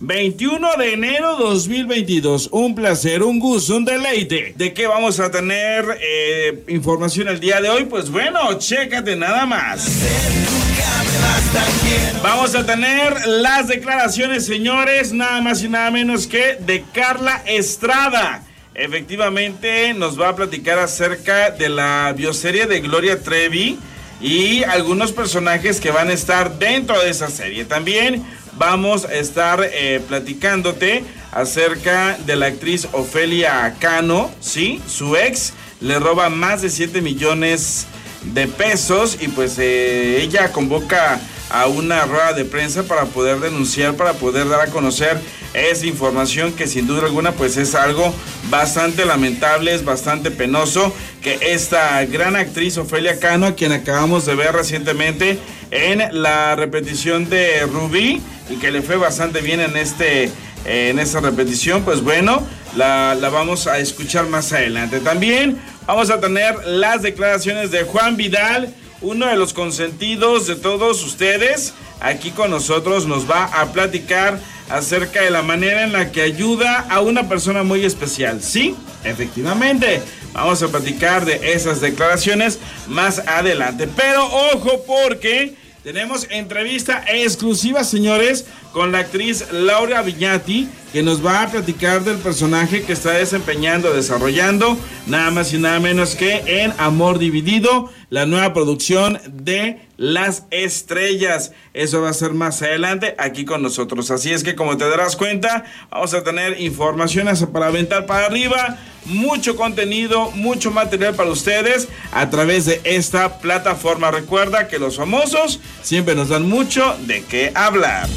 21 de enero 2022. Un placer, un gusto, un deleite. ¿De qué vamos a tener eh, información el día de hoy? Pues bueno, chécate nada más. Vamos a tener las declaraciones, señores, nada más y nada menos que de Carla Estrada. Efectivamente, nos va a platicar acerca de la bioserie de Gloria Trevi y algunos personajes que van a estar dentro de esa serie. También vamos a estar eh, platicándote acerca de la actriz Ofelia Cano, ¿sí? Su ex le roba más de 7 millones de pesos y pues eh, ella convoca a una rueda de prensa para poder denunciar, para poder dar a conocer esa información que sin duda alguna pues es algo bastante lamentable, es bastante penoso que esta gran actriz Ofelia Cano, a quien acabamos de ver recientemente en la repetición de Rubí y que le fue bastante bien en este en esta repetición, pues bueno, la, la vamos a escuchar más adelante. También vamos a tener las declaraciones de Juan Vidal uno de los consentidos de todos ustedes, aquí con nosotros nos va a platicar acerca de la manera en la que ayuda a una persona muy especial. Sí, efectivamente. Vamos a platicar de esas declaraciones más adelante. Pero ojo porque tenemos entrevista exclusiva, señores, con la actriz Laura Viñati, que nos va a platicar del personaje que está desempeñando, desarrollando, nada más y nada menos que en Amor Dividido, la nueva producción de Las Estrellas. Eso va a ser más adelante aquí con nosotros. Así es que como te darás cuenta, vamos a tener informaciones para aventar para arriba mucho contenido, mucho material para ustedes a través de esta plataforma. Recuerda que los famosos siempre nos dan mucho de qué hablar.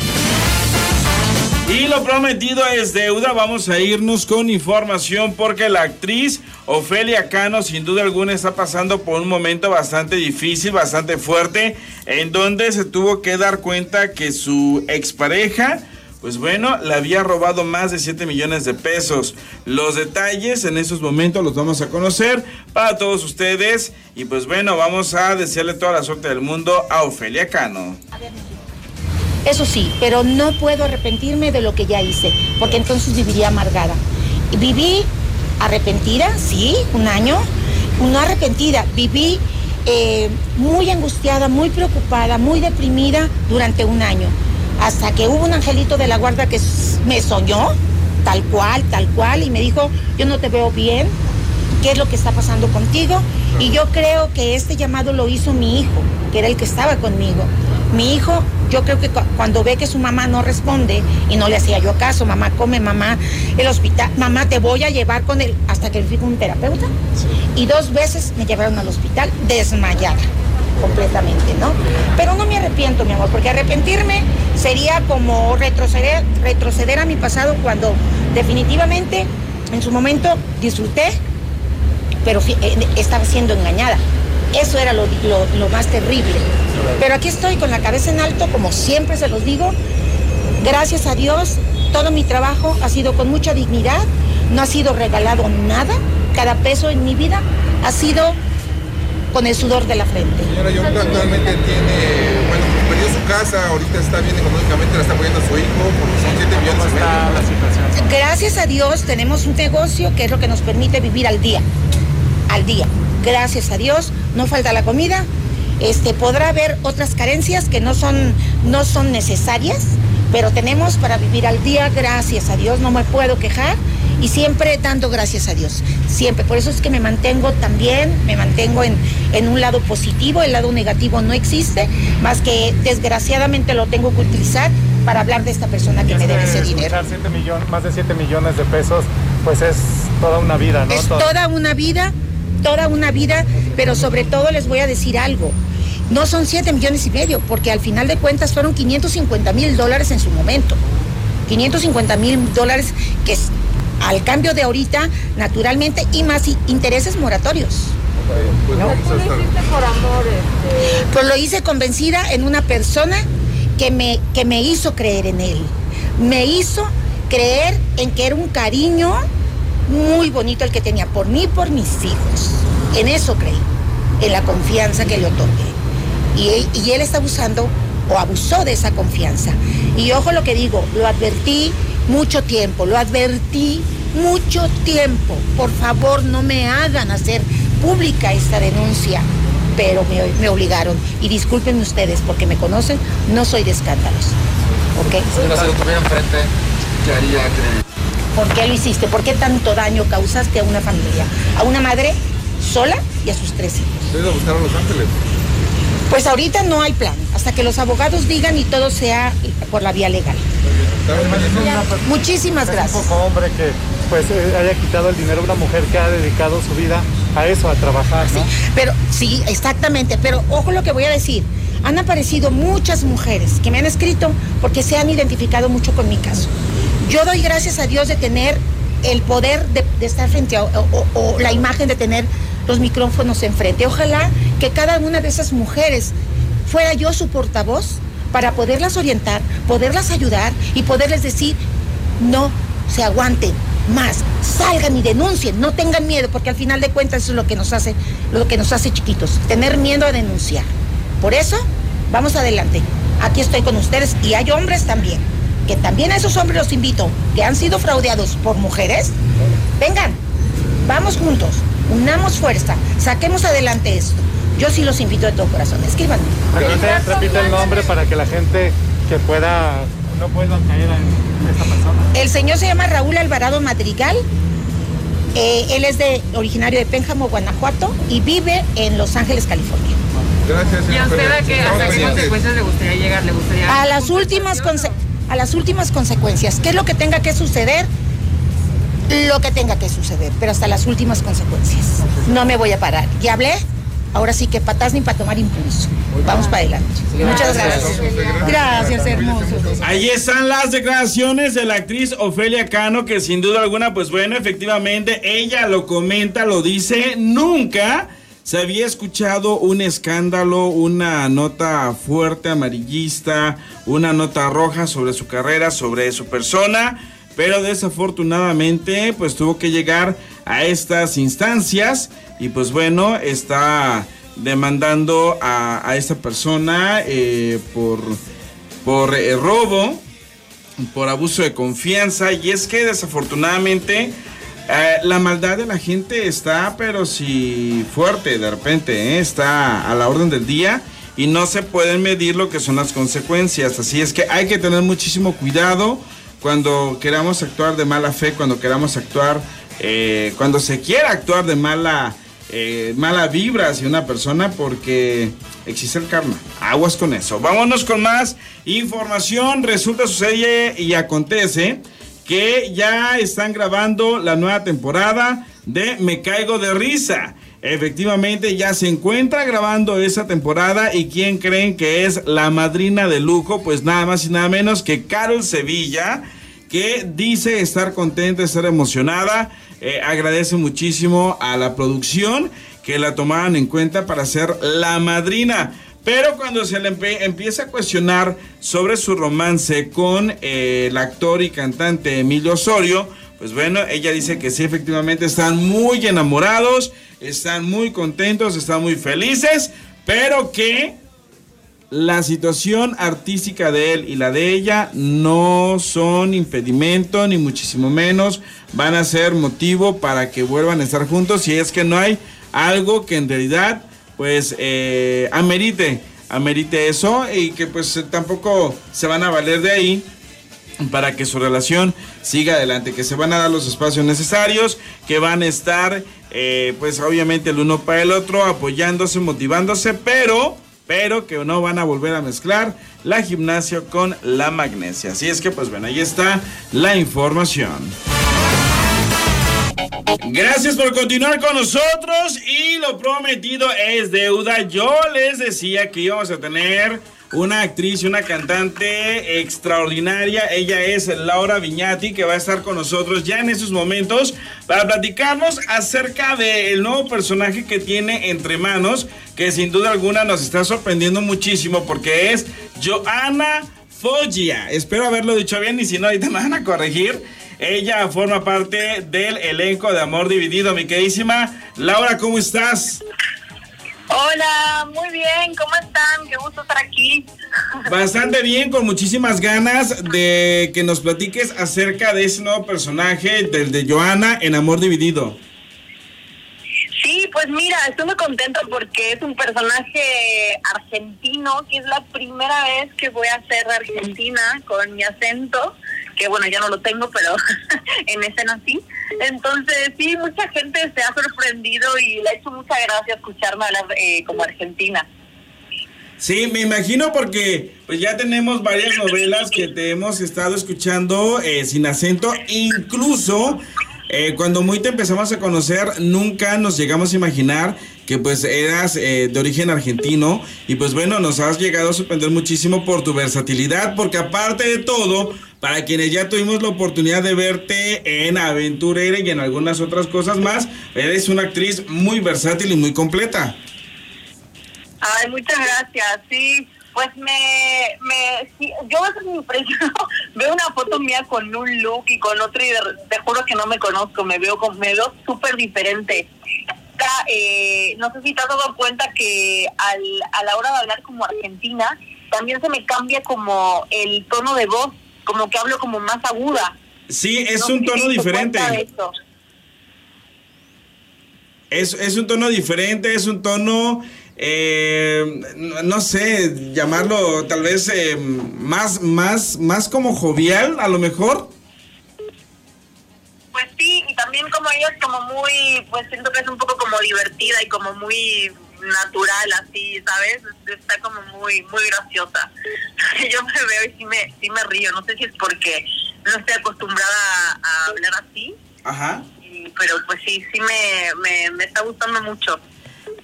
Y lo prometido es deuda, vamos a irnos con información porque la actriz Ofelia Cano sin duda alguna está pasando por un momento bastante difícil, bastante fuerte, en donde se tuvo que dar cuenta que su expareja pues bueno, le había robado más de 7 millones de pesos. Los detalles en esos momentos los vamos a conocer para todos ustedes. Y pues bueno, vamos a desearle toda la suerte del mundo a Ofelia Cano. Eso sí, pero no puedo arrepentirme de lo que ya hice, porque entonces viviría amargada. Viví arrepentida, sí, un año, no arrepentida, viví eh, muy angustiada, muy preocupada, muy deprimida durante un año hasta que hubo un angelito de la guarda que me soñó, tal cual, tal cual, y me dijo, yo no te veo bien, ¿qué es lo que está pasando contigo? Y yo creo que este llamado lo hizo mi hijo, que era el que estaba conmigo. Mi hijo, yo creo que cuando ve que su mamá no responde y no le hacía yo caso, mamá come, mamá, el hospital, mamá te voy a llevar con él, hasta que le fui con un terapeuta. Y dos veces me llevaron al hospital desmayada completamente, ¿no? Pero no me arrepiento, mi amor, porque arrepentirme sería como retroceder, retroceder a mi pasado cuando definitivamente en su momento disfruté, pero eh, estaba siendo engañada. Eso era lo, lo, más terrible. Pero aquí estoy con la cabeza en alto, como siempre se los digo. Gracias a Dios, todo mi trabajo ha sido con mucha dignidad, no ha sido regalado nada. Cada peso en mi vida ha sido con el sudor de la frente. Señora, yo actualmente tiene, bueno, perdió su casa, ahorita está bien económicamente, la está apoyando a su hijo, porque son 7 millones de la situación? Gracias a Dios tenemos un negocio que es lo que nos permite vivir al día, al día. Gracias a Dios, no falta la comida. Este, podrá haber otras carencias que no son, no son necesarias, pero tenemos para vivir al día, gracias a Dios, no me puedo quejar y siempre dando gracias a Dios, siempre. Por eso es que me mantengo también, me mantengo en, en un lado positivo, el lado negativo no existe, más que desgraciadamente lo tengo que utilizar para hablar de esta persona que me debe ese dinero. más de 7 millones de pesos, pues es toda una vida, ¿no? Es toda una vida, toda una vida, pero sobre todo les voy a decir algo. No son 7 millones y medio, porque al final de cuentas fueron 550 mil dólares en su momento. 550 mil dólares que al cambio de ahorita, naturalmente, y más intereses moratorios. Pues, ¿no? Pues, por amor? Este? Pues lo hice convencida en una persona que me, que me hizo creer en él. Me hizo creer en que era un cariño muy bonito el que tenía por mí y por mis hijos. En eso creí, en la confianza que le otorgué. Y, él está usando o abusó de esa confianza. Y ojo lo que digo, lo advertí mucho tiempo, lo advertí mucho tiempo. Por favor, no me hagan hacer pública esta denuncia, pero me, obligaron. Y disculpen ustedes, porque me conocen, no soy de escándalos. ¿Ok? ¿Por qué lo hiciste? ¿Por qué tanto daño causaste a una familia? A una madre sola y a sus tres hijos. ¿Ustedes buscaron Los Ángeles? Pues ahorita no hay plan, hasta que los abogados digan y todo sea por la vía legal. Muchísimas gracias. Un poco hombre que pues eh, haya quitado el dinero a una mujer que ha dedicado su vida a eso, a trabajar, ¿no? pero sí, exactamente, pero ojo lo que voy a decir. Han aparecido muchas mujeres que me han escrito porque se han identificado mucho con mi caso. Yo doy gracias a Dios de tener el poder de, estar frente a, o la imagen de tener los micrófonos enfrente. Ojalá que cada una de esas mujeres fuera yo su portavoz para poderlas orientar, poderlas ayudar y poderles decir, no se aguanten más, salgan y denuncien, no tengan miedo, porque al final de cuentas eso es lo que nos hace, lo que nos hace chiquitos, tener miedo a denunciar. Por eso, vamos adelante. Aquí estoy con ustedes y hay hombres también, que también a esos hombres los invito, que han sido fraudeados por mujeres. Vengan, vamos juntos, unamos fuerza, saquemos adelante esto. Yo sí los invito de todo corazón. Escriban. Repite, repite el nombre para que la gente que pueda no pueda caer en esta persona. El señor se llama Raúl Alvarado Madrigal. Eh, él es de originario de Pénjamo, Guanajuato, y vive en Los Ángeles, California. Gracias. ¿Y a usted a qué, hasta qué consecuencias le gustaría llegar? ¿Le gustaría a las últimas a las últimas consecuencias. ¿Qué es lo que tenga que suceder? Lo que tenga que suceder, pero hasta las últimas consecuencias. No me voy a parar. ¿Ya hablé? ahora sí que patas ni para tomar impulso. Vamos para adelante. Muchas gracias. Gracias, hermoso. Ahí están las declaraciones de la actriz Ofelia Cano, que sin duda alguna, pues bueno, efectivamente, ella lo comenta, lo dice, nunca se había escuchado un escándalo, una nota fuerte amarillista, una nota roja sobre su carrera, sobre su persona, pero desafortunadamente pues tuvo que llegar a estas instancias y pues bueno, está demandando a, esta persona eh, por, por eh, robo, por abuso de confianza. Y es que desafortunadamente eh, la maldad de la gente está pero si fuerte de repente, está a la orden del día y no se pueden medir lo que son las consecuencias, así es que hay que tener muchísimo cuidado cuando queramos actuar de mala fe, cuando queramos actuar eh, cuando se quiera actuar de mala, eh, mala vibra hacia una persona porque existe el karma. Aguas con eso. Vámonos con más información. Resulta, sucede y acontece que ya están grabando la nueva temporada de Me Caigo de Risa. Efectivamente, ya se encuentra grabando esa temporada y ¿quién creen que es la madrina de lujo? Pues nada más y nada menos que Carol Sevilla, que dice estar contenta, estar emocionada eh, agradece muchísimo a la producción que la tomaran en cuenta para ser la madrina. Pero cuando se le empieza a cuestionar sobre su romance con eh, el actor y cantante Emilio Osorio, pues bueno, ella dice que sí, efectivamente están muy enamorados, están muy contentos, están muy felices, pero que la situación artística de él y la de ella no son impedimento, ni muchísimo menos van a ser motivo para que vuelvan a estar juntos si es que no hay algo que en realidad pues eh, amerite, amerite eso y que pues tampoco se van a valer de ahí para que su relación siga adelante, que se van a dar los espacios necesarios, que van a estar eh, pues obviamente el uno para el otro apoyándose, motivándose, pero pero que no van a volver a mezclar la gimnasia con la magnesia. Así es que, pues bueno, ahí está la información. Gracias por continuar con nosotros y lo prometido es deuda. Yo les decía que íbamos a tener una actriz y una cantante extraordinaria. Ella es Laura Viñati, que va a estar con nosotros ya en estos momentos para platicarnos acerca del nuevo personaje que tiene entre manos, que sin duda alguna nos está sorprendiendo muchísimo porque es Joana Foggia. Espero haberlo dicho bien y si no, ahorita me van a corregir. Ella forma parte del elenco de Amor Dividido, mi queridísima. Laura, ¿cómo estás? Hola, muy bien, ¿cómo están? Qué gusto estar aquí. Bastante bien, con muchísimas ganas de que nos platiques acerca de ese nuevo personaje, del de Joana en Amor Dividido. Pues mira, estoy muy contenta porque es un personaje argentino, que es la primera vez que voy a hacer Argentina con mi acento, que bueno, ya no lo tengo, pero en escena sí. Entonces, sí, mucha gente se ha sorprendido y le ha hecho mucha gracia escucharme hablar eh, como argentina. Sí, me imagino porque pues ya tenemos varias novelas que te hemos estado escuchando eh, sin acento, incluso eh, cuando muy te empezamos a conocer, nunca nos llegamos a imaginar que pues eras eh, de origen argentino y pues bueno, nos has llegado a sorprender muchísimo por tu versatilidad, porque aparte de todo, para quienes ya tuvimos la oportunidad de verte en Aventurera y en algunas otras cosas más, eres una actriz muy versátil y muy completa. Ay, muchas gracias, sí. Pues me, me sí, yo a veces me impresiono, veo una foto mía con un look y con otro y de- te juro que no me conozco, me veo con- me veo súper diferente. Eh, no sé si te has dado cuenta que al, a la hora de hablar como argentina, también se me cambia como el tono de voz, como que hablo como más aguda. Sí, es No un tono diferente. Es, es un tono diferente, es un tono, eh, no, sé, llamarlo tal vez eh, más, más, más como jovial, a lo mejor. Pues sí, y también como ella es como muy, pues siento que es un poco como divertida y como muy natural así, ¿sabes? Está como muy, muy graciosa. Yo me veo y sí me, sí me río, no sé si es porque no estoy acostumbrada a hablar así, Ajá. y- pero pues sí, sí me, me, me está gustando mucho.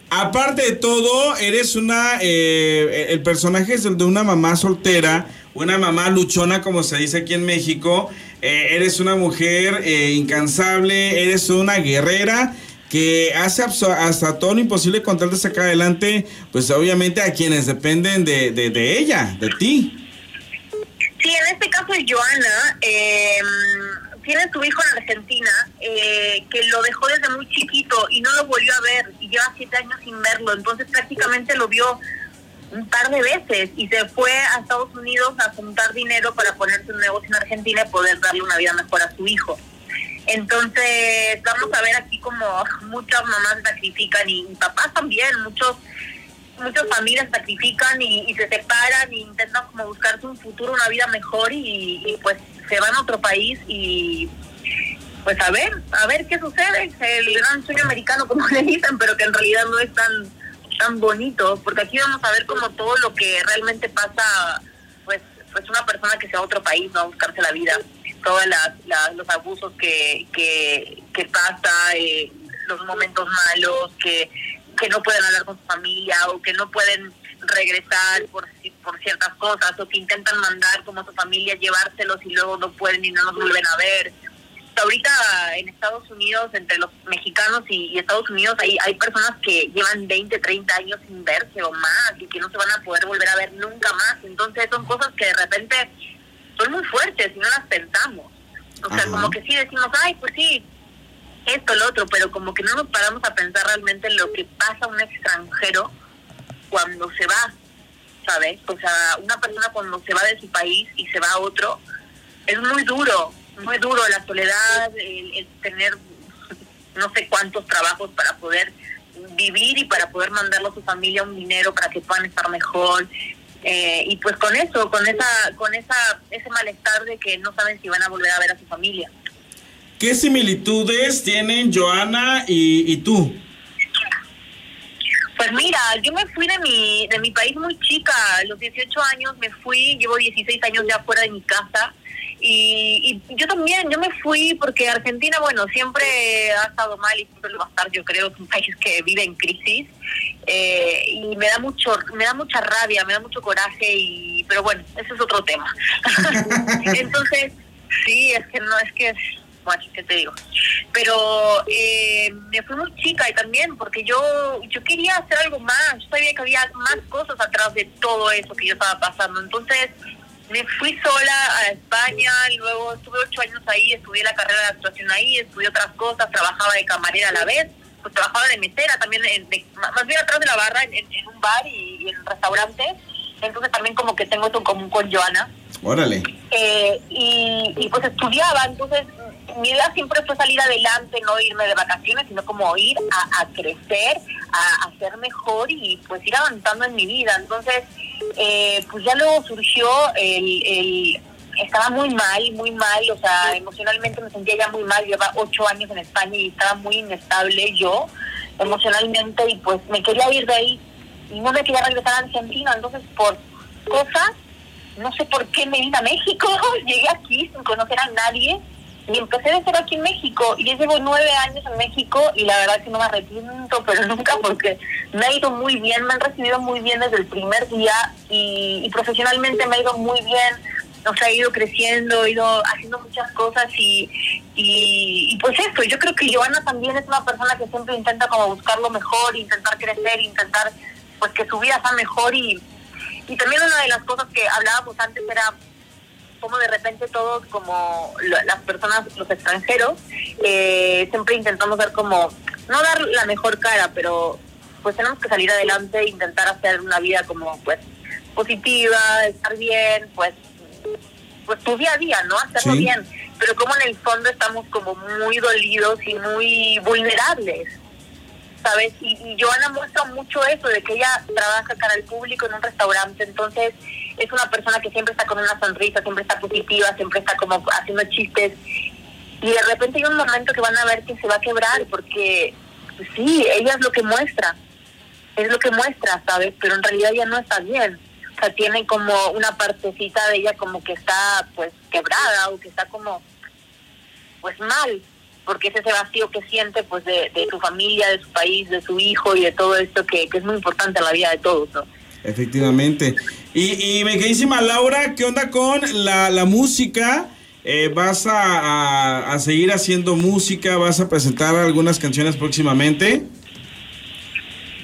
Aparte de todo, eres una, eh, el personaje es el de una mamá soltera, una mamá luchona, como se dice aquí en México. Eh, eres una mujer eh, incansable, eres una guerrera que hace hasta todo lo imposible con tal de sacar adelante, pues obviamente a quienes dependen de, de, de ella, de ti. Sí, en este caso es Joana, eh, tiene su hijo en Argentina, eh, que lo dejó desde muy chiquito y no lo volvió a ver y lleva siete años sin verlo, entonces prácticamente lo vio un par de veces y se fue a Estados Unidos a juntar dinero para ponerse un negocio en Argentina y poder darle una vida mejor a su hijo. Entonces, vamos a ver aquí como muchas mamás sacrifican y, y papás también, muchos muchas familias sacrifican y, y se separan e intentan como buscarse un futuro, una vida mejor y, y, pues se van a otro país y pues a ver, a ver qué sucede, el gran sueño americano como le dicen, pero que en realidad no es tan tan bonito, porque aquí vamos a ver como todo lo que realmente pasa, pues pues una persona que se va a otro país, no a buscarse la vida, todos los abusos que, que, que pasa, eh, los momentos malos, que que no pueden hablar con su familia o que no pueden regresar por, por ciertas cosas o que intentan mandar como a su familia llevárselos y luego no pueden y no los vuelven a ver. Ahorita en Estados Unidos, entre los mexicanos y, y Estados Unidos, hay, hay personas que llevan 20, 30 años sin verse o más y que no se van a poder volver a ver nunca más. Entonces son cosas que de repente son muy fuertes y no las pensamos. O sea, Ajá. como que sí decimos, ay, pues sí, esto, lo otro, pero como que no nos paramos a pensar realmente en lo que pasa a un extranjero cuando se va, ¿sabes? O sea, una persona cuando se va de su país y se va a otro, es muy duro, muy duro la soledad, el, tener no sé cuántos trabajos para poder vivir y para poder mandarle a su familia un dinero para que puedan estar mejor. Eh, y pues con eso, con esa, con esa, ese malestar de que no saben si van a volver a ver a su familia. ¿Qué similitudes tienen Joana y, y tú? Pues mira, yo me fui de mi, de mi país muy chica, a los 18 años me fui, llevo 16 años ya fuera de mi casa y, y yo también, yo me fui porque Argentina, bueno, siempre ha estado mal y siempre lo va a estar, yo creo, es un país que vive en crisis eh, y me da mucho, me da mucha rabia, me da mucho coraje y, pero bueno, ese es otro tema. Entonces, sí, es que no, es que bueno, ¿qué te digo? Pero eh, me fui muy chica y también porque yo yo quería hacer algo más, yo sabía que había más cosas atrás de todo eso que yo estaba pasando. Entonces me fui sola a España, luego estuve ocho años ahí, estudié la carrera de actuación ahí, estudié otras cosas, trabajaba de camarera a la vez, pues trabajaba de mesera también, en- de- más bien atrás de la barra en, un bar y, y en restaurantes. entonces también como que tengo esto en común con Joana. Órale. Eh, y, y, pues estudiaba, entonces mi idea siempre fue salir adelante, no irme de vacaciones, sino como ir a, a crecer, a, a, ser mejor y pues ir avanzando en mi vida. Entonces, eh, pues ya luego surgió el, el, Estaba muy mal, muy mal, o sea, emocionalmente me sentía ya muy mal, llevaba ocho años en España y estaba muy inestable yo emocionalmente y pues me quería ir de ahí y no me quería regresar a Argentina, entonces por cosas no sé por qué me vine a México, llegué aquí sin conocer a nadie y empecé de cero aquí en México y ya llevo nueve años en México y la verdad que no me arrepiento, pero nunca porque me ha ido muy bien, me han recibido muy bien desde el primer día y, profesionalmente me ha ido muy bien, o sea, he ido creciendo, he ido haciendo muchas cosas y, y, y pues esto, yo creo que Joana también es una persona que siempre intenta como buscar lo mejor, intentar crecer, intentar pues que su vida sea mejor y y también una de las cosas que hablábamos antes era como de repente todos como las personas, los extranjeros, eh, siempre intentamos dar como, no dar la mejor cara, pero pues tenemos que salir adelante e intentar hacer una vida como pues positiva, estar bien, pues pues tu día a día, ¿no? Hacerlo Sí. bien. Pero como en el fondo estamos como muy dolidos y muy vulnerables. ¿sabes? Y, y Joana muestra mucho eso, de que ella trabaja cara al público en un restaurante, entonces es una persona que siempre está con una sonrisa, siempre está positiva, siempre está como haciendo chistes. Y de repente hay un momento que van a ver que se va a quebrar, porque pues sí, ella es lo que muestra, es lo que muestra, ¿sabes? Pero en realidad ya no está bien. O sea, tiene como una partecita de ella como que está pues quebrada o que está como pues mal, porque es ese vacío que siente pues de, de su familia, de su país, de su hijo y de todo esto que, que es muy importante en la vida de todos, ¿no? Efectivamente. Y, y mi queridísima Laura, ¿qué onda con la, la música? Eh, ¿Vas a, a- seguir haciendo música? ¿Vas a presentar algunas canciones próximamente?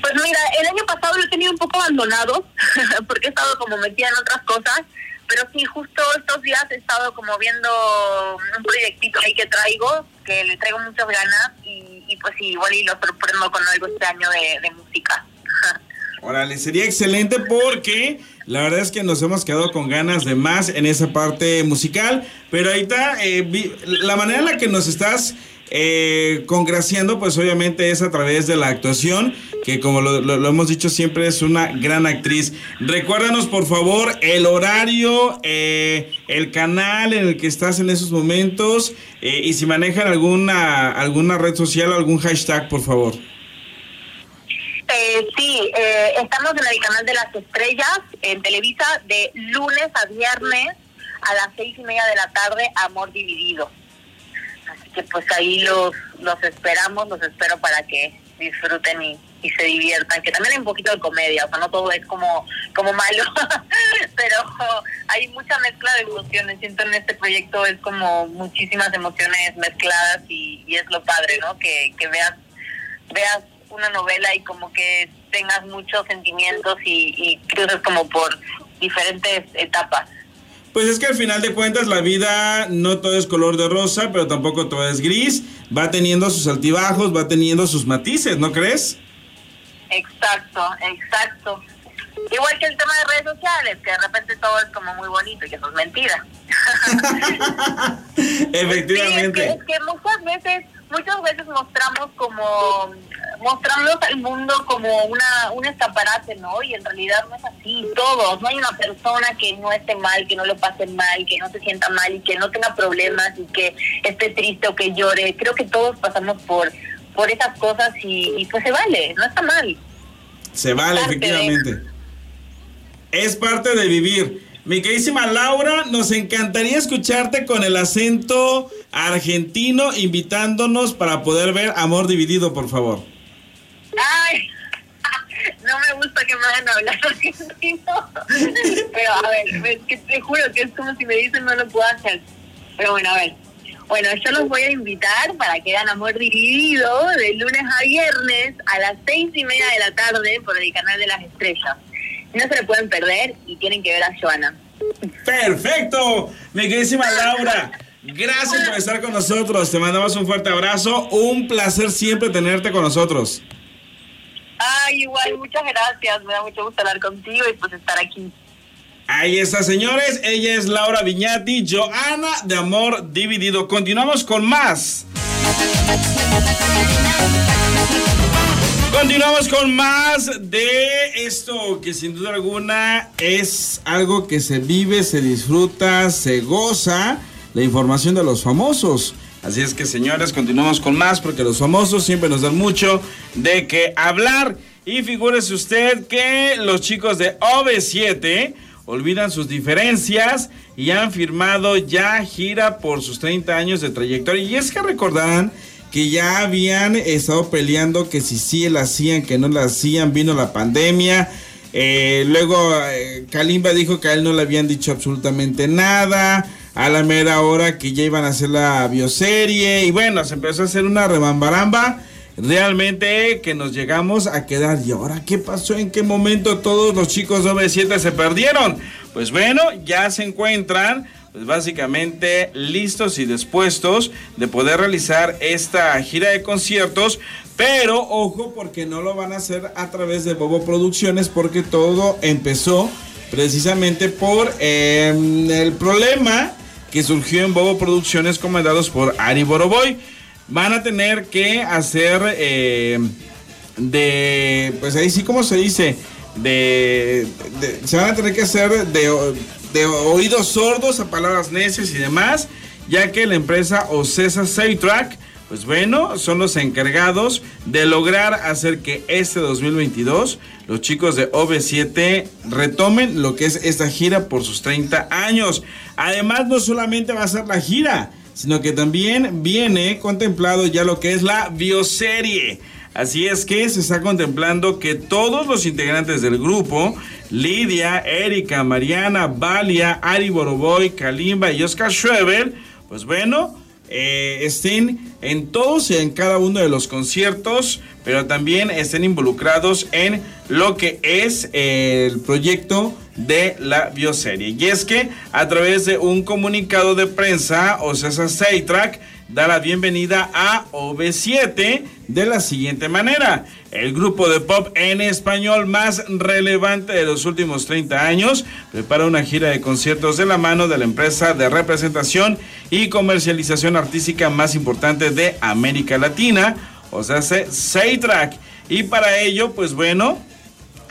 Pues mira, el año pasado lo he tenido un poco abandonado, porque he estado como metida en otras cosas, pero sí, justo estos días he estado como viendo un proyectito ahí que traigo, que le traigo muchas ganas, y, y pues igual y lo sorprendo con algo este año de música. Órale, sería excelente porque la verdad es que nos hemos quedado con ganas de más en esa parte musical. Pero ahorita, eh, la manera en la que nos estás eh, congraciando, pues obviamente es a través de la actuación, que como lo hemos dicho siempre es una gran actriz. Recuérdanos por favor el horario, eh, el canal en el que estás en esos momentos eh, y si manejan alguna, alguna red social, algún hashtag, por favor. Eh, sí, eh, estamos en el canal de las estrellas, en Televisa, de lunes a viernes a las seis y media de la tarde, Amor Dividido. Así que pues ahí los, los esperamos, los espero para que disfruten y, se diviertan, que también hay un poquito de comedia, o sea, no todo es como, como malo, pero hay mucha mezcla de emociones, siento en este proyecto es como muchísimas emociones mezcladas y, y es lo padre, ¿no? Que, que veas veas una novela y como que tengas muchos sentimientos y, y cruces como por diferentes etapas. Pues es que al final de cuentas la vida no todo es color de rosa, pero tampoco todo es gris. Va teniendo sus altibajos, va teniendo sus matices, ¿no crees? Exacto, exacto. Igual que el tema de redes sociales, que de repente todo es como muy bonito y eso es mentira. Efectivamente. Sí, es, que, es que muchas veces, muchas veces mostramos como, mostramos al mundo como una, un escaparate, ¿no? Y en realidad no es así, todos, no hay una persona que no esté mal, que no lo pase mal, que no se sienta mal y que no tenga problemas y que esté triste o que llore. Creo que todos pasamos por, por esas cosas y, y pues se vale, no está mal. Se vale, de- efectivamente. Es parte de vivir. Mi queridísima Laura, nos encantaría escucharte con el acento argentino invitándonos para poder ver Amor Dividido, por favor. No me gusta que me hagan hablar argentino. Pero a ver, que te juro que es como si me dicen no lo puedo hacer. Pero bueno, a ver. Bueno, yo los voy a invitar para que hagan Amor Dividido de lunes a viernes a las seis y media de la tarde por el canal de las estrellas. No se lo pueden perder y tienen que ver a Joana. Perfecto, mi queridísima Laura. Gracias por estar con nosotros. Te mandamos un fuerte abrazo. Un placer siempre tenerte con nosotros. Ay, igual, muchas gracias. Me da mucho gusto hablar contigo y pues estar aquí. Ahí está, señores. Ella es Laura Viñati, Joana de Amor Dividido. Continuamos con más. Continuamos con más de esto que sin duda alguna es algo que se vive, se disfruta, se goza, la información de los famosos. Así es que señores, continuamos con más porque los famosos siempre nos dan mucho de qué hablar. Y figúrese usted que los chicos de OV7 olvidan sus diferencias y han firmado ya gira por sus 30 años de trayectoria. Y es que recordarán que ya habían estado peleando que si sí la hacían, que no la hacían, vino la pandemia. Eh, luego eh, Kalimba dijo que a él no le habían dicho absolutamente nada. A la mera hora que ya iban a hacer la bioserie. Y bueno, se empezó a hacer una rebambaramba realmente que nos llegamos a quedar. ¿Y ahora qué pasó? ¿En qué momento todos los chicos de 7 se perdieron? Pues bueno, ya se encuentran pues básicamente listos y dispuestos de poder realizar esta gira de conciertos, pero ojo porque no lo van a hacer a través de Bobo Producciones porque todo empezó precisamente por em, el problema que surgió en Bobo Producciones comandados por Ari Boroboy. Van a tener que hacer eh, de, pues ahí sí como se dice, de, se van a tener que hacer de, de, oídos sordos a palabras necias y demás, ya que la empresa Ocesa Saytrack, pues bueno, son los encargados de lograr hacer que este 2022 los chicos de OV7 retomen lo que es esta gira por sus 30 años. Además, no solamente va a ser la gira, sino que también viene contemplado ya lo que es la bioserie. Así es que se está contemplando que todos los integrantes del grupo, Lidia, Erika, Mariana, Valia, Ari Boroboy, Kalimba y Oscar Schweber, pues bueno, eh, estén en todos y en cada uno de los conciertos, pero también estén involucrados en lo que es el proyecto de la bioserie. Y es que a través de un comunicado de prensa, Ocesa Seitrack da la bienvenida a OV7 de la siguiente manera. El grupo de pop en español más relevante de los últimos 30 años prepara una gira de conciertos de la mano de la empresa de representación y comercialización artística más importante de América Latina, o sea, Seitrack. Y para ello, pues bueno,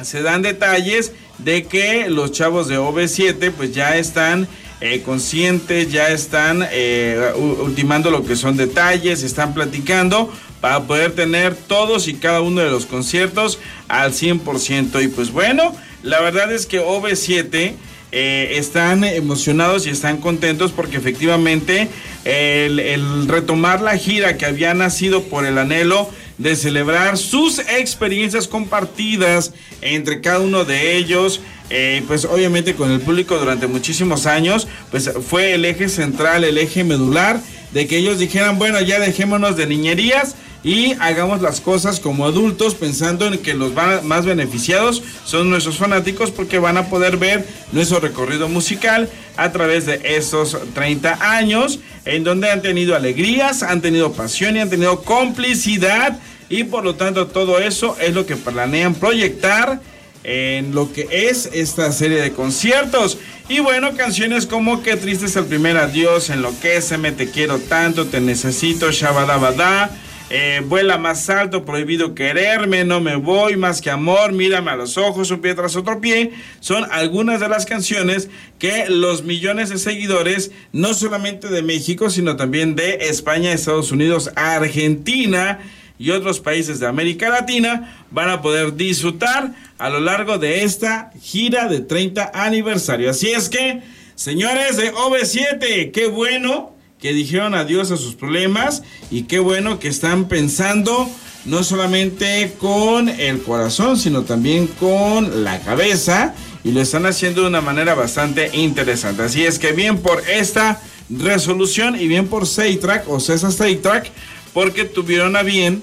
se dan detalles de que los chavos de OV7 pues ya están eh, conscientes, ya están eh, ultimando lo que son detalles, están platicando para poder tener todos y cada uno de los conciertos al 100%. Y pues bueno, la verdad es que OV7 eh, están emocionados y están contentos porque efectivamente el retomar la gira que había nacido por el anhelo de celebrar sus experiencias compartidas entre cada uno de ellos. Eh, pues obviamente con el público durante muchísimos años, pues fue el eje central, el eje medular de que ellos dijeran, bueno, ya dejémonos de niñerías y hagamos las cosas como adultos pensando en que los más beneficiados son nuestros fanáticos porque van a poder ver nuestro recorrido musical a través de estos 30 años en donde han tenido alegrías, han tenido pasión y han tenido complicidad. Y por lo tanto todo eso es lo que planean proyectar en lo que es esta serie de conciertos. Y bueno, canciones como Qué triste es el primer adiós, en lo que me te quiero tanto, te necesito, Shabadabada. Eh, vuela más alto, prohibido quererme, no me voy, más que amor, mírame a los ojos, un pie tras otro pie, son algunas de las canciones que los millones de seguidores, no solamente de México, sino también de España, Estados Unidos, Argentina y otros países de América Latina, van a poder disfrutar a lo largo de esta gira de 30 aniversario. Así es que, señores de OV7, qué bueno que dijeron adiós a sus problemas y qué bueno que están pensando no solamente con el corazón, sino también con la cabeza y lo están haciendo de una manera bastante interesante. Así es que bien por esta resolución y bien por Seitrack o César Seitrack porque tuvieron a bien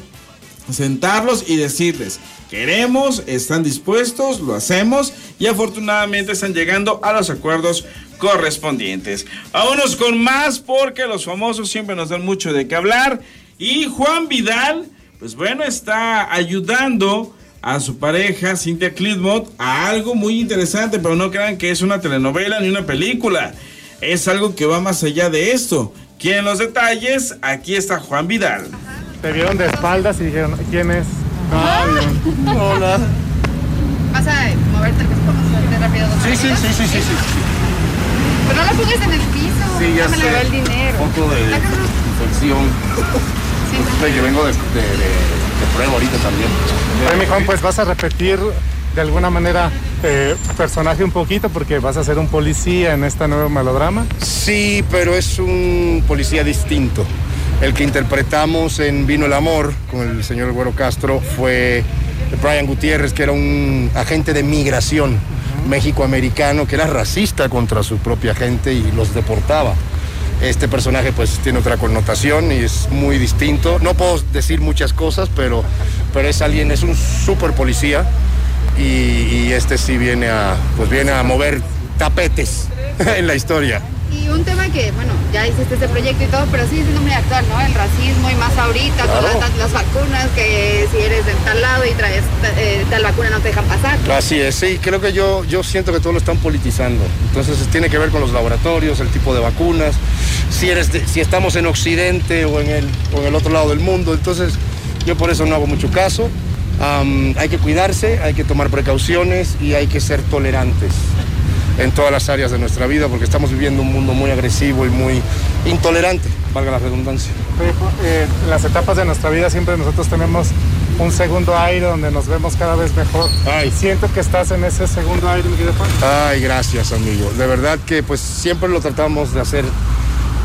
sentarlos y decirles, queremos, están dispuestos, lo hacemos y afortunadamente están llegando a los acuerdos correspondientes. Vámonos con más porque los famosos siempre nos dan mucho de qué hablar. Y Juan Vidal, pues bueno, está ayudando a su pareja, Cynthia Clitmot, a algo muy interesante, pero no crean que es una telenovela ni una película. Es algo que va más allá de esto. ¿Quieren los detalles? Aquí está Juan Vidal. Te vieron de espaldas y dijeron, ¿quién es? Hola. Vas a moverte el rápido. Sí, sí, sí, sí, sí, sí. Pero no la pongas en el piso. Sí, ya me sé. el dinero. Un poco de infección. Sí. Que vengo de, de, de, de prueba ahorita también. Oye, mi Juan, pues vas a repetir de alguna manera eh, personaje un poquito porque vas a ser un policía en este nuevo melodrama. Sí, pero es un policía distinto. El que interpretamos en Vino el Amor con el señor Güero Castro fue Brian Gutiérrez, que era un agente de migración méxico-americano que era racista contra su propia gente y los deportaba. Este personaje pues tiene otra connotación y es muy distinto. No puedo decir muchas cosas, pero, pero es alguien, es un super policía y, y este sí viene a, pues viene a mover tapetes en la historia. Y un tema que, bueno, ya hiciste este proyecto y todo, pero sigue siendo muy actual, ¿no? El racismo y más ahorita con las, las vacunas, que si eres de tal lado y traes eh, tal vacuna no te dejan pasar. Así es, sí, creo que yo, yo siento que todo lo están politizando. Entonces tiene que ver con los laboratorios, el tipo de vacunas, si, eres de- si estamos en Occidente o en, el, o en el otro lado del mundo. Entonces yo por eso no hago mucho caso. Hay que cuidarse, hay que tomar precauciones y hay que ser tolerantes en todas las áreas de nuestra vida porque estamos viviendo un mundo muy agresivo y muy intolerante, valga la redundancia. Eh, en las etapas de nuestra vida siempre nosotros tenemos un segundo aire donde nos vemos cada vez mejor. Ay. Siento que estás en ese segundo aire, mi querido Juan. Ay, gracias, amigo. De verdad que pues siempre lo tratamos de hacer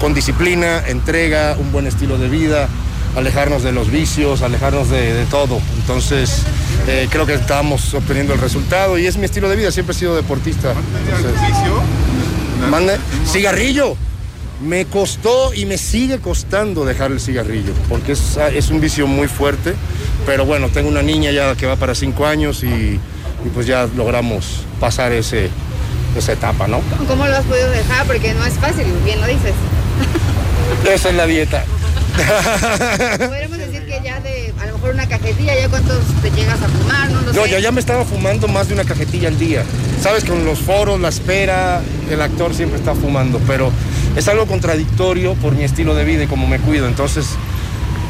con disciplina, entrega, un buen estilo de vida, alejarnos de los vicios, alejarnos de, de todo. Entonces, eh, creo que estamos obteniendo el resultado y es mi estilo de vida, siempre he sido deportista. Entonces, mande- cigarrillo. Me costó y me sigue costando dejar el cigarrillo, porque es, es un vicio muy fuerte, pero bueno, tengo una niña ya que va para cinco años y, y pues ya logramos pasar ese, esa etapa, ¿no? ¿Cómo lo has podido dejar? Porque no es fácil, bien lo dices. Esa es la dieta. Podríamos decir que ya de, a lo mejor una cajetilla, ya cuántos te llegas a fumar, no lo No, sé. ya, ya me estaba fumando más de una cajetilla al día. Sabes, con los foros, la espera, el actor siempre está fumando, pero es algo contradictorio por mi estilo de vida y como me cuido. Entonces,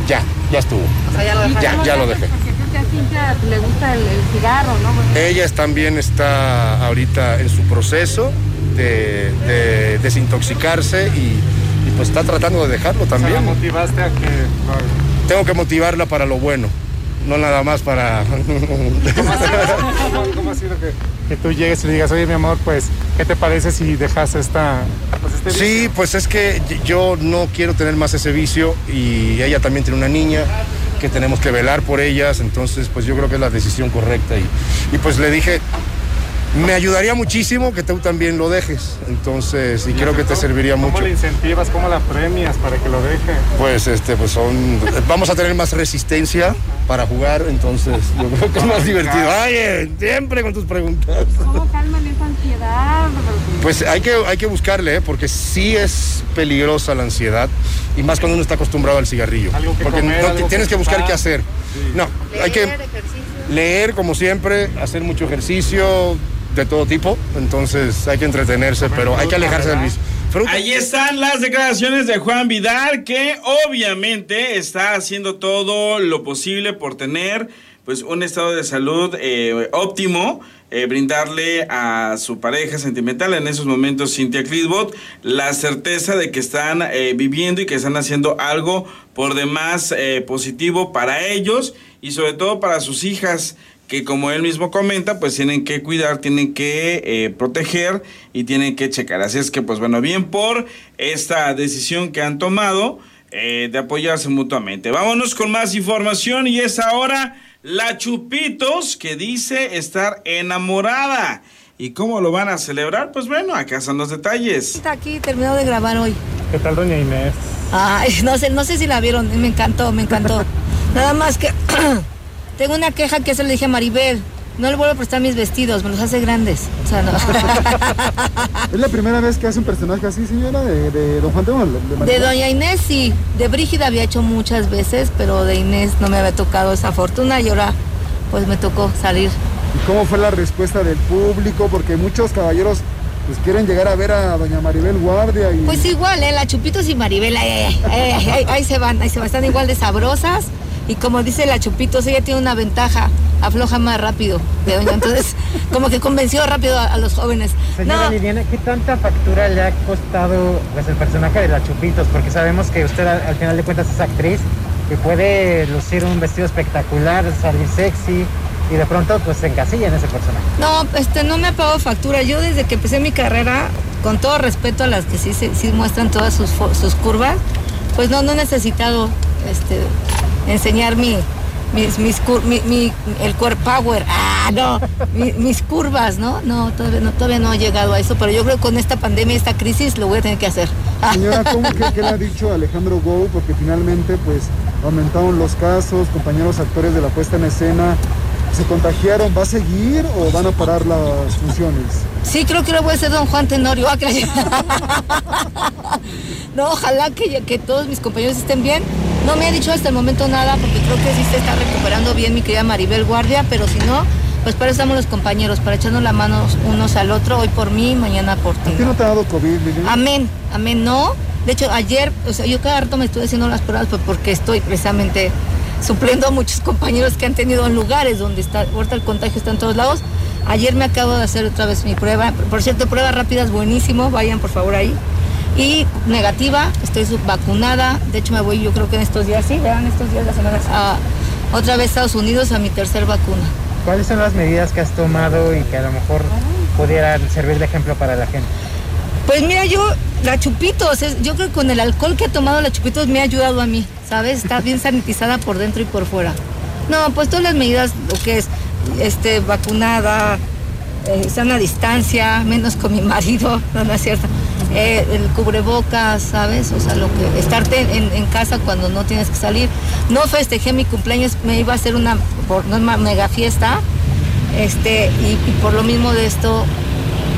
ya, ya estuvo. O sea, ya lo dejaste. Ya, ya lo dejé. Porque creo que a Cintia le gusta el, el cigarro, ¿no? Ella también está ahorita en su proceso de, de desintoxicarse y, y pues está tratando de dejarlo O sea, la también. motivaste a que lo. Tengo que motivarla para lo bueno, no nada más para... ¿Cómo ha sido, cómo ha sido que, que tú llegues y le digas, oye, mi amor, pues, ¿qué te parece si dejas esta... Pues, este Sí, vicio? pues es que yo no quiero tener más ese vicio y ella también tiene una niña que tenemos que velar por ellas, entonces pues yo creo que es la decisión correcta y, y pues le dije, me ayudaría muchísimo que tú también lo dejes, entonces y creo que te serviría ¿Cómo mucho. le incentivas, cómo la premias para que lo deje? Pues este, pues son, vamos a tener más resistencia para jugar, entonces yo creo que es más divertido. Ay, eh, siempre con tus preguntas. ¿Cómo calman esa ansiedad? Pues hay que, hay que buscarle, ¿eh? porque sí es peligrosa la ansiedad y más cuando uno está acostumbrado al cigarrillo. Algo que porque comer, no, algo tienes que que buscar qué hacer. No, hay que leer como siempre, hacer mucho ejercicio de todo tipo, entonces hay que entretenerse, pero hay que alejarse del vicio. Fruta. Ahí están las declaraciones de Juan Vidal, que obviamente está haciendo todo lo posible por tener pues un estado de salud eh, óptimo, eh, brindarle a su pareja sentimental en esos momentos, Cynthia Clitbot, la certeza de que están eh, viviendo y que están haciendo algo por demás positivo para ellos y sobre todo para sus hijas que como él mismo comenta, pues tienen que cuidar, tienen que eh, proteger y tienen que checar. Así es que, pues bueno, bien por esta decisión que han tomado eh, de apoyarse mutuamente. Vámonos con más información y es ahora la Chupitos que dice estar enamorada. ¿Y cómo lo van a celebrar? Pues bueno, acá están los detalles. Está aquí, terminó de grabar hoy. ¿Qué tal, doña Inés? Ay, no sé, no sé si la vieron, me encantó, me encantó. Nada más que tengo una queja que se le dije a Maribel. No le vuelvo a prestar mis vestidos, me los hace grandes. O sea, no. ¿Es la primera vez que hace un personaje así, señora, de, de Don Juan? De, De? Doña Inés sí, de Brígida había hecho muchas veces, pero de Inés no me había tocado esa fortuna y ahora pues me tocó salir. ¿Y cómo fue la respuesta del público? Porque muchos caballeros pues quieren llegar a ver a doña Maribel Guardia y... Pues igual, ¿eh? La Chupitos y Maribel, ahí, ahí, ahí se van, ahí se van, están igual de sabrosas. Y como dice la Chupitos, ella tiene una ventaja, afloja más rápido de doña. Entonces, como que convenció rápido a, a los jóvenes. Señora No, Liliana, ¿qué tanta factura le ha costado pues, el personaje de la Chupitos? Porque sabemos que usted al, al final de cuentas es actriz y puede lucir un vestido espectacular, salir sexy y de pronto pues se encasilla en ese personaje. No, este, no me ha pagado factura. Yo desde que empecé mi carrera, con todo respeto a las que sí, se- sí muestran todas sus, sus curvas, pues no, no he necesitado este, enseñar mi, mis, mis cur- mi, mi- el core power. Ah, no, mi- mis curvas, ¿no? No todavía, no, todavía no he llegado a eso, pero yo creo que con esta pandemia, esta crisis, lo voy a tener que hacer. Señora, ¿cómo que, qué le ha dicho Alejandro Gou? Porque finalmente pues aumentaron los casos, compañeros actores de la puesta en escena se contagiaron. ¿Va a seguir o van a parar las funciones? Sí, creo que lo voy a hacer don Juan Tenorio. Ah, no, ojalá que, que todos mis compañeros estén bien. No me ha dicho hasta el momento nada porque creo que sí se está recuperando bien mi querida Maribel Guardia, pero si no, pues para eso estamos los compañeros, para echarnos la mano unos al otro, hoy por mí, mañana por ti. ¿A ti no te ha dado COVID, Lili? Amén, amén, no. De hecho, ayer, o sea, yo cada rato me estoy haciendo las pruebas pues, porque estoy precisamente supliendo a muchos compañeros que han tenido en lugares donde está, ahorita el contagio está en todos lados. Ayer me acabo de hacer otra vez mi prueba. Por cierto, pruebas rápidas, buenísimo, vayan por favor ahí. Y negativa, estoy vacunada. De hecho, me voy yo creo que en estos días, sí, vean estos días, las semanas, a otra vez a Estados Unidos a mi tercer vacuna. ¿Cuáles son las medidas que has tomado y que a lo mejor pudieran servir de ejemplo para la gente? Pues mira, yo, la Chupitos, yo creo que con el alcohol que ha tomado la Chupitos me ha ayudado a mí, ¿sabes? Está bien sanitizada por dentro y por fuera. No, pues todas las medidas, lo que es, este, vacunada, eh, sana distancia, menos con mi marido, no, es cierto. Eh, el cubrebocas, ¿sabes? O sea, lo que, estarte en, casa cuando no tienes que salir. No festejé mi cumpleaños, me iba a hacer una, por, una mega fiesta, este, y por lo mismo de esto,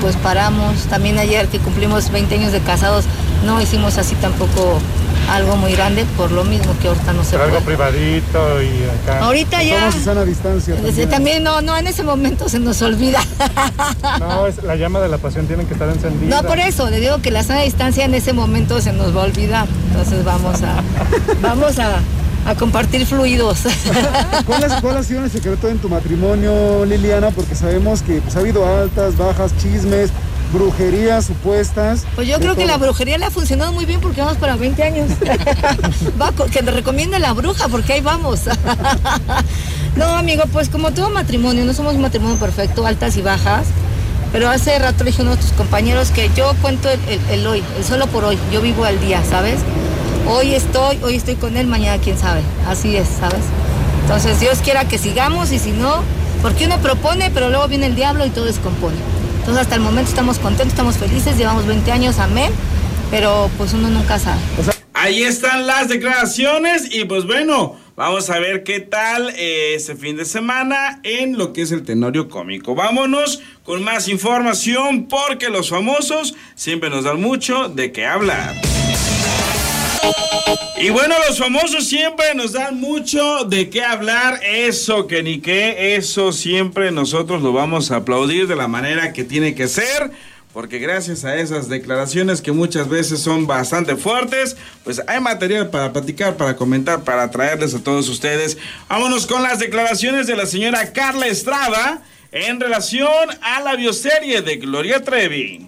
pues paramos. También ayer que cumplimos 20 años de casados, no hicimos así tampoco algo muy grande, por lo mismo que ahorita no se Pero algo puede. privadito y acá. Ahorita ya. Todos a sana distancia. También. También no, no, en ese momento se nos olvida. No, es la llama de la pasión tiene que estar encendida. No, por eso, le digo que la sana distancia en ese momento se nos va a olvidar. Entonces vamos a, vamos a, a compartir fluidos. ¿Cuál, es- cuál ha sido el secreto en tu matrimonio, Liliana? Porque sabemos que pues, ha habido altas, bajas, chismes, brujerías supuestas. Pues yo creo que la brujería le ha funcionado muy bien porque vamos para 20 años. Va, que le recomiende la bruja porque ahí vamos. no, amigo, pues como todo matrimonio, no somos un matrimonio perfecto, altas y bajas. Pero hace rato le dije a uno de tus compañeros que yo cuento el, el- el hoy, el solo por hoy. Yo vivo al día, ¿sabes? Hoy estoy, hoy estoy con él, mañana quién sabe. Así es, ¿sabes? Entonces Dios quiera que sigamos y si no, porque uno propone, pero luego viene el diablo y todo descompone. Entonces hasta el momento estamos contentos, estamos felices, llevamos 20 años, amén, pero pues uno nunca sabe. Ahí están las declaraciones y pues bueno, vamos a ver qué tal eh, este fin de semana en lo que es el tenorio cómico. Vámonos con más información porque los famosos siempre nos dan mucho de qué hablar. Y bueno, los famosos siempre nos dan mucho de qué hablar. Eso que ni qué, eso siempre nosotros lo vamos a aplaudir de la manera que tiene que ser. Porque gracias a esas declaraciones que muchas veces son bastante fuertes, pues hay material para platicar, para comentar, para traerles a todos ustedes. Vámonos con las declaraciones de la señora Carla Estrada en relación a la bioserie de Gloria Trevi.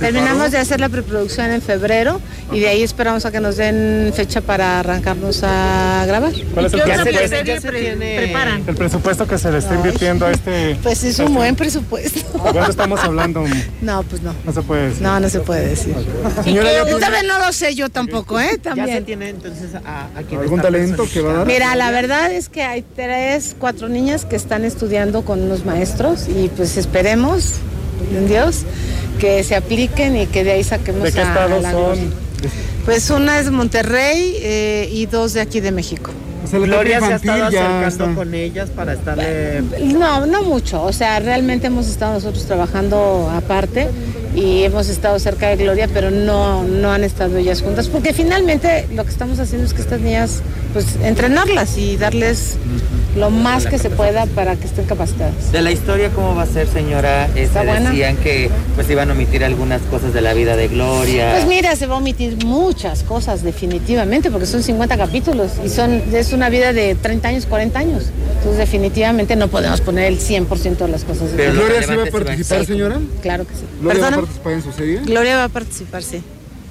Terminamos de hacer la preproducción en febrero y de ahí esperamos a que nos den fecha para arrancarnos a grabar. ¿Cuál es el ¿Qué otra presupuesto? preparan? El presupuesto que se le está invirtiendo a este. Pues es un buen presupuesto. ¿Cuánto estamos hablando? No, pues no. No se puede decir. No, no se puede decir. Señora, tiene- También no lo sé yo tampoco, ¿eh? También. Ya se tiene entonces a, a quien ¿Algún está talento que va a dar? Mira, la verdad es que hay tres, cuatro niñas que están estudiando con unos maestros y pues esperemos Dios que se apliquen y que de ahí saquemos ¿De qué a- a estados la son? gloria. Pues una es de Monterrey eh, y dos de aquí de México. O sea, Gloria se ha estado ya acercando con ellas para estarle... No, no mucho. O sea, realmente hemos estado nosotros trabajando aparte y hemos estado cerca de Gloria, pero no, no han estado ellas juntas, porque finalmente lo que estamos haciendo es que estas niñas, pues entrenarlas y darles lo más que se pueda para que estén capacitadas. De la historia, ¿cómo va a ser, señora? Eh, Está se buena. decían que pues iban a omitir algunas cosas de la vida de Gloria. Pues mira, se va a omitir muchas cosas definitivamente, porque son 50 capítulos y son es una vida de 30 años, 40 años. Entonces definitivamente no podemos poner el 100% de las cosas. Pero ¿Gloria sí va a participar, Sí, señora? Claro que sí. ¿Gloria va a participar en su serie? Gloria va a participar, sí. ¿De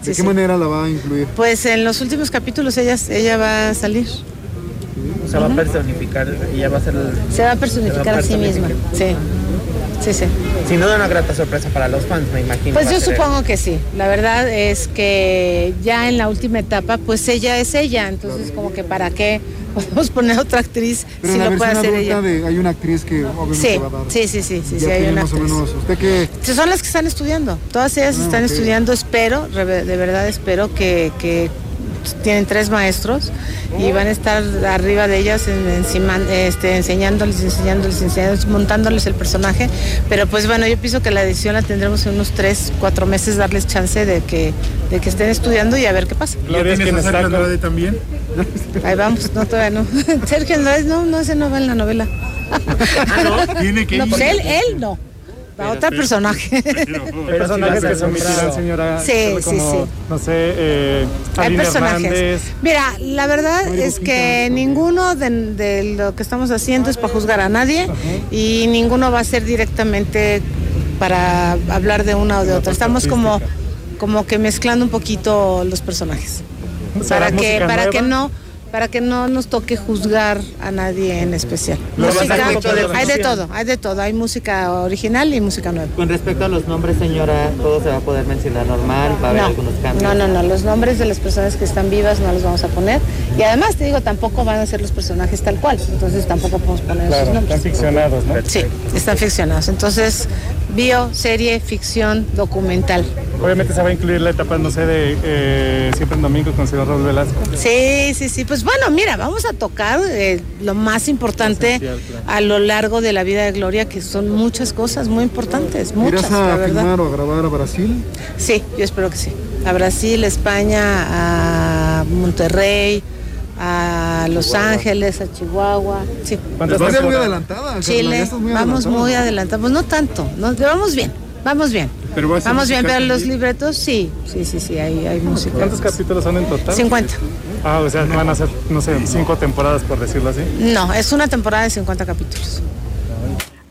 Sí, qué sí. manera la va a incluir? Pues en los últimos capítulos ella, ella va a salir. O sea, va a personificar, ella va a ser el- Se va a personificar va a a sí misma. personificar. Sí. Sí, sí. Sin duda una grata sorpresa para los fans, me imagino. Pues yo supongo que sí. La verdad es que ya en la última etapa, pues ella es ella. Entonces, como que para qué podemos poner otra actriz Pero si lo puede hacer ella. de- hay una actriz que obviamente Sí, va a dar. sí, sí, sí, sí, ya sí, hay tiene una más o menos. ¿Usted qué? Sí, Son las que están estudiando. Todas ellas Ah, están estudiando. Espero, de verdad espero que, que tienen tres maestros y van a estar arriba de ellas en- encima, este, enseñándoles, enseñándoles, enseñándoles, montándoles el personaje. Pero pues bueno, yo pienso que la edición la tendremos en unos tres, cuatro meses, darles chance de que, de que estén estudiando y a ver qué pasa. Quien está con- también? Ahí vamos, no todavía no. Sergio Andrade no, no, ese no va en la novela. Tiene que No, ir. pues él, él no. Va otro personaje. Hay personajes que se omitirán, señora. Sí, sí, como, sí. No sé, eh, Hay personajes. Hernández. Mira, la verdad es que ninguno de, de lo que estamos haciendo es para juzgar a nadie y ninguno va a ser directamente para hablar de una o de otra. Estamos como, como que mezclando un poquito los personajes. ¿Será Para que, para que no para que no nos toque juzgar a nadie en especial. Música, hay de todo, hay de todo, hay música original y música nueva. Con respecto a los nombres, señora, todo se va a poder mencionar normal, va a haber No, algunos cambios. No, no, no, los nombres de las personas que están vivas no los vamos a poner. Y además, te digo, tampoco van a ser los personajes tal cual. Entonces tampoco podemos poner esos Claro, nombres. están ficcionados, ¿no? Sí, están ficcionados. Entonces, bio, serie, ficción, documental. Obviamente se va a incluir la etapa, no sé, de eh, Siempre en Domingo con el señor Raúl Velasco. Sí, sí, sí. Pues bueno, mira, vamos a tocar eh, lo más importante Esencial, claro. a lo largo de la vida de Gloria, que son muchas cosas muy importantes, muchas, ¿Irás la a verdad. filmar o a grabar a Brasil? Sí, yo espero que sí. A Brasil, España, a Monterrey, a Los Ángeles, a Chihuahua. Sí. ¿Cuántas Vas ya muy adelantada, Chile, estás muy vamos adelantada. muy adelantados. Pues no tanto, no, vamos bien, vamos bien. Pero va a ser Vamos bien, pero los libretos sí, sí, sí, sí, hay, hay música. ¿Cuántos capítulos son en total? 50. Ah, o sea, van a ser, no sé, cinco temporadas, por decirlo así. No, es una temporada de 50 capítulos.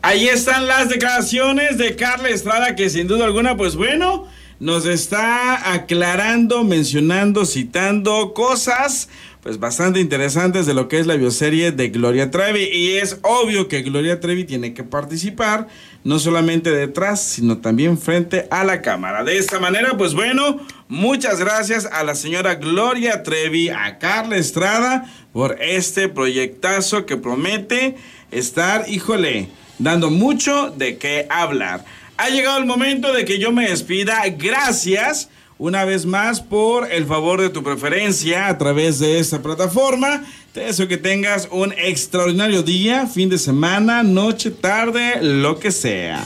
Ahí están las declaraciones de Carla Estrada que sin duda alguna, pues bueno, nos está aclarando, mencionando, citando cosas pues bastante interesantes de lo que es la bioserie de Gloria Trevi y es obvio que Gloria Trevi tiene que participar no solamente detrás, sino también frente a la cámara. De esta manera, pues bueno, muchas gracias a la señora Gloria Trevi, a Carla Estrada por este proyectazo que promete estar, híjole, dando mucho de qué hablar. Ha llegado el momento de que yo me despida. Gracias una vez más por el favor de tu preferencia a través de esta plataforma. Te deseo que tengas un extraordinario día, fin de semana, noche, tarde, lo que sea.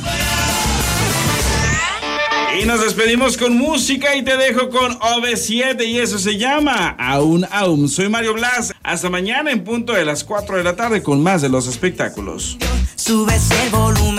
Y nos despedimos con música y te dejo con OV7 y eso se llama Aún Aún. Soy Mario Blas. Hasta mañana en punto de las 4 de la tarde con más de los espectáculos. Subes el volumen.